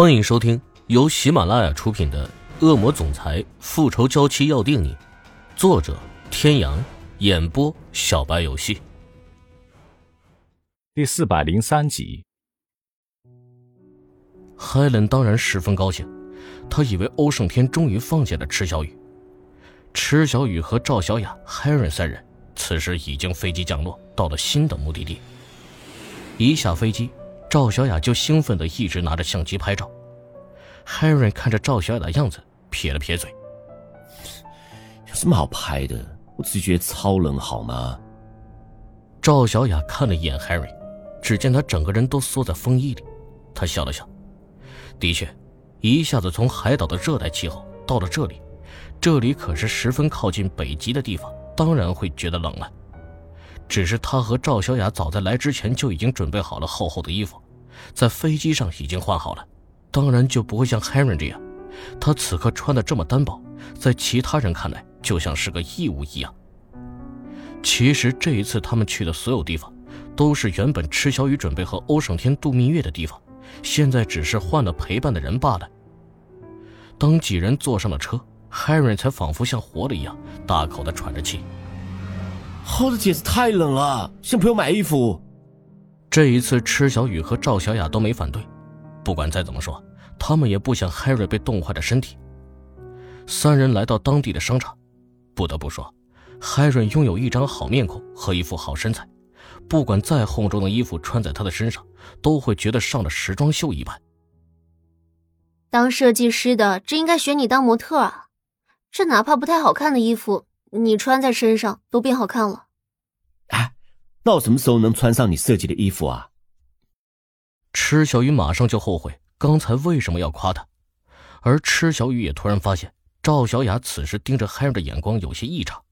欢迎收听由喜马拉雅出品的《恶魔总裁复仇娇妻要定你》，作者：天阳，演播：小白游戏。第四百零三集。海伦当然十分高兴，他以为欧胜天终于放下了池小雨。池小雨和赵小雅、海伦三人此时已经飞机降落，到了新的目的地。一下飞机。赵小雅就兴奋的一直拿着相机拍照，Harry 看着赵小雅的样子，撇了撇嘴：“有什么好拍的？我自己觉得超冷，好吗？”赵小雅看了一眼 Harry，只见他整个人都缩在风衣里，他笑了笑：“的确，一下子从海岛的热带气候到了这里，这里可是十分靠近北极的地方，当然会觉得冷了。”只是他和赵小雅早在来之前就已经准备好了厚厚的衣服，在飞机上已经换好了，当然就不会像 Harry 这样，他此刻穿的这么单薄，在其他人看来就像是个异物一样。其实这一次他们去的所有地方，都是原本池小雨准备和欧胜天度蜜月的地方，现在只是换了陪伴的人罢了。当几人坐上了车，Harry 才仿佛像活了一样，大口的喘着气。好的，简直太冷了，向朋友买衣服。这一次，池小雨和赵小雅都没反对。不管再怎么说，他们也不想 Harry 被冻坏的身体。三人来到当地的商场，不得不说，Harry 拥有一张好面孔和一副好身材，不管再厚重的衣服穿在他的身上，都会觉得上了时装秀一般。当设计师的，这应该选你当模特啊！这哪怕不太好看的衣服。你穿在身上都变好看了，哎，那我什么时候能穿上你设计的衣服啊？池小雨马上就后悔刚才为什么要夸他，而池小雨也突然发现赵小雅此时盯着 Harry 的眼光有些异常。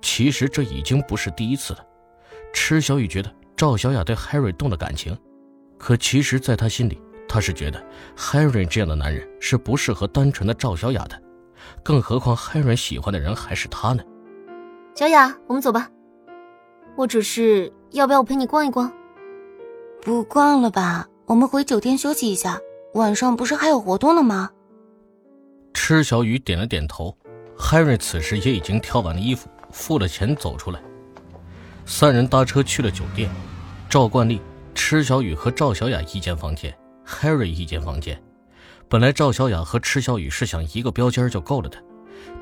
其实这已经不是第一次了，池小雨觉得赵小雅对 Harry 动了感情，可其实，在他心里，他是觉得 Harry 这样的男人是不适合单纯的赵小雅的。更何况，Harry 喜欢的人还是他呢。小雅，我们走吧。我只是要不要我陪你逛一逛？不逛了吧，我们回酒店休息一下。晚上不是还有活动呢吗？池小雨点了点头。Harry 此时也已经挑完了衣服，付了钱走出来。三人搭车去了酒店。照惯例，池小雨和赵小雅一间房间，Harry 一间房间。本来赵小雅和池小雨是想一个标间就够了的，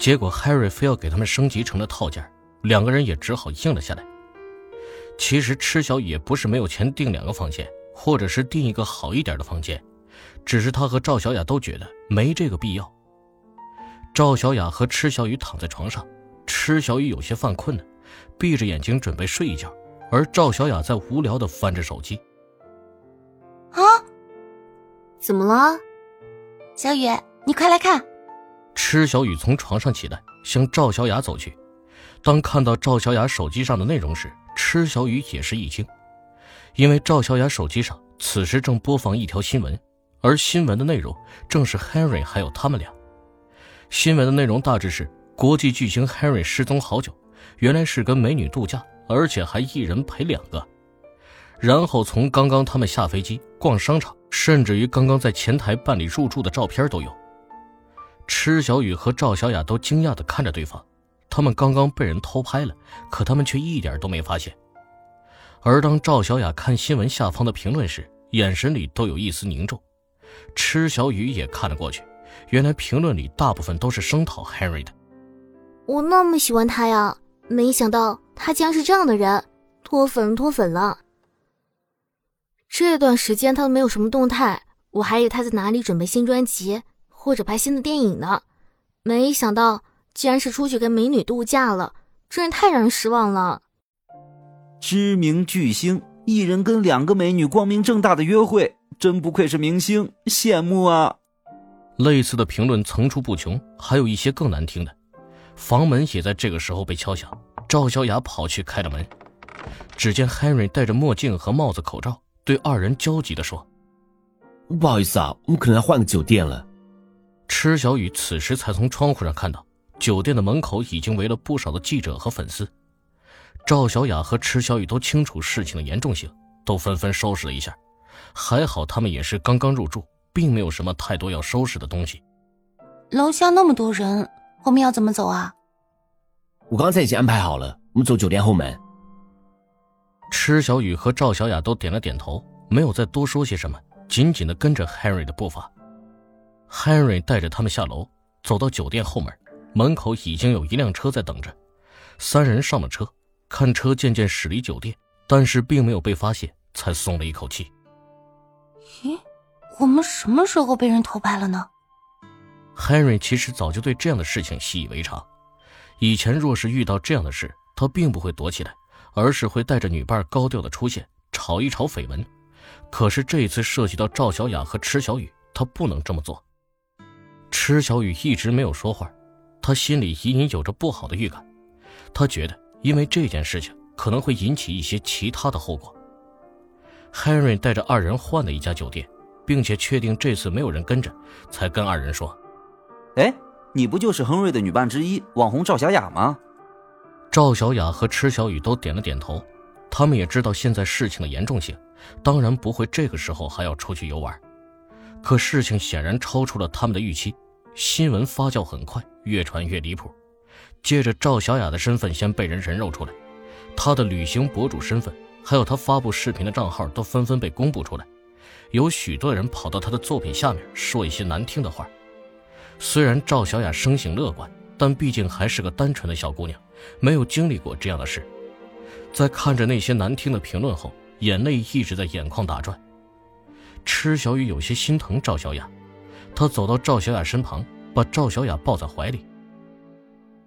结果 Harry 非要给他们升级成了套间，两个人也只好应了下来。其实池小雨也不是没有钱订两个房间，或者是订一个好一点的房间，只是他和赵小雅都觉得没这个必要。赵小雅和池小雨躺在床上，池小雨有些犯困了，闭着眼睛准备睡一觉，而赵小雅在无聊的翻着手机。啊，怎么了？小雨，你快来看！池小雨从床上起来，向赵小雅走去。当看到赵小雅手机上的内容时，池小雨也是一惊，因为赵小雅手机上此时正播放一条新闻，而新闻的内容正是 Harry 还有他们俩。新闻的内容大致是：国际巨星 Harry 失踪好久，原来是跟美女度假，而且还一人陪两个。然后从刚刚他们下飞机、逛商场。甚至于刚刚在前台办理入住的照片都有。池小雨和赵小雅都惊讶的看着对方，他们刚刚被人偷拍了，可他们却一点都没发现。而当赵小雅看新闻下方的评论时，眼神里都有一丝凝重。池小雨也看了过去，原来评论里大部分都是声讨 Harry 的。我那么喜欢他呀，没想到他竟然是这样的人，脱粉脱粉了。这段时间他都没有什么动态，我还以为他在哪里准备新专辑或者拍新的电影呢，没想到竟然是出去跟美女度假了，真是太让人失望了。知名巨星一人跟两个美女光明正大的约会，真不愧是明星，羡慕啊！类似的评论层出不穷，还有一些更难听的。房门也在这个时候被敲响，赵小雅跑去开了门，只见 Henry 戴着墨镜和帽子口罩。对二人焦急地说：“不好意思啊，我们可能要换个酒店了。”池小雨此时才从窗户上看到，酒店的门口已经围了不少的记者和粉丝。赵小雅和池小雨都清楚事情的严重性，都纷纷收拾了一下。还好他们也是刚刚入住，并没有什么太多要收拾的东西。楼下那么多人，我们要怎么走啊？我刚才已经安排好了，我们走酒店后门。池小雨和赵小雅都点了点头，没有再多说些什么，紧紧的跟着 Henry 的步伐。Henry 带着他们下楼，走到酒店后门，门口已经有一辆车在等着。三人上了车，看车渐渐驶离酒店，但是并没有被发现，才松了一口气。咦，我们什么时候被人偷拍了呢？Henry 其实早就对这样的事情习以为常。以前若是遇到这样的事，他并不会躲起来，而是会带着女伴高调的出现，炒一炒绯闻。可是这次涉及到赵小雅和池小雨，他不能这么做。池小雨一直没有说话，他心里隐隐有着不好的预感。他觉得，因为这件事情可能会引起一些其他的后果。Henry 带着二人换了一家酒店，并且确定这次没有人跟着，才跟二人说：“哎。”你不就是亨瑞的女伴之一网红赵小雅吗？赵小雅和池小雨都点了点头，他们也知道现在事情的严重性，当然不会这个时候还要出去游玩。可事情显然超出了他们的预期，新闻发酵很快，越传越离谱。借着，赵小雅的身份先被人人肉出来，她的旅行博主身份，还有她发布视频的账号都纷纷被公布出来，有许多人跑到她的作品下面说一些难听的话。虽然赵小雅生性乐观，但毕竟还是个单纯的小姑娘，没有经历过这样的事。在看着那些难听的评论后，眼泪一直在眼眶打转。池小雨有些心疼赵小雅，她走到赵小雅身旁，把赵小雅抱在怀里。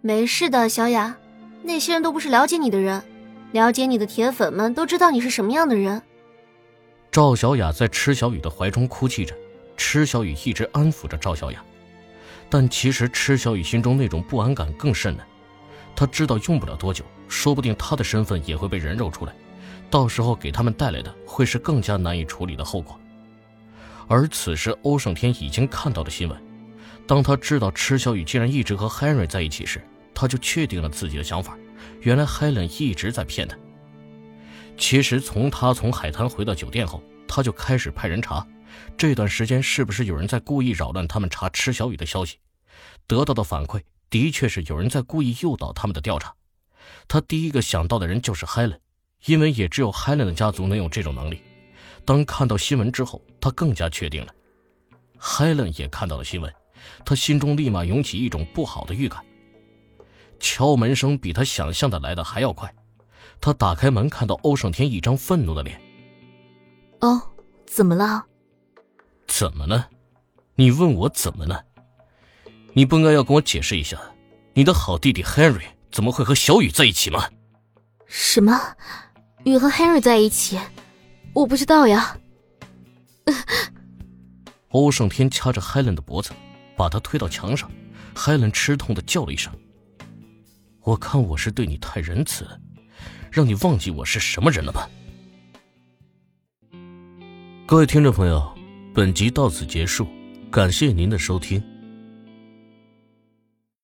没事的，小雅，那些人都不是了解你的人，了解你的铁粉们都知道你是什么样的人。赵小雅在池小雨的怀中哭泣着，池小雨一直安抚着赵小雅。但其实，池小雨心中那种不安感更甚呢。他知道用不了多久，说不定他的身份也会被人肉出来，到时候给他们带来的会是更加难以处理的后果。而此时，欧胜天已经看到了新闻。当他知道池小雨竟然一直和 Henry 在一起时，他就确定了自己的想法：原来 Helen 一直在骗他。其实，从他从海滩回到酒店后，他就开始派人查，这段时间是不是有人在故意扰乱他们查池小雨的消息。得到的反馈的确是有人在故意诱导他们的调查，他第一个想到的人就是 Helen，因为也只有 Helen 的家族能有这种能力。当看到新闻之后，他更加确定了。Helen 也看到了新闻，他心中立马涌起一种不好的预感。敲门声比他想象的来的还要快，他打开门看到欧胜天一张愤怒的脸。哦，怎么了？怎么了？你问我怎么了？你不应该要跟我解释一下，你的好弟弟 Henry 怎么会和小雨在一起吗？什么？雨和 Henry 在一起？我不知道呀。欧胜天掐着 Helen 的脖子，把她推到墙上。Helen 吃痛的叫了一声：“我看我是对你太仁慈了，让你忘记我是什么人了吧？”各位听众朋友，本集到此结束，感谢您的收听。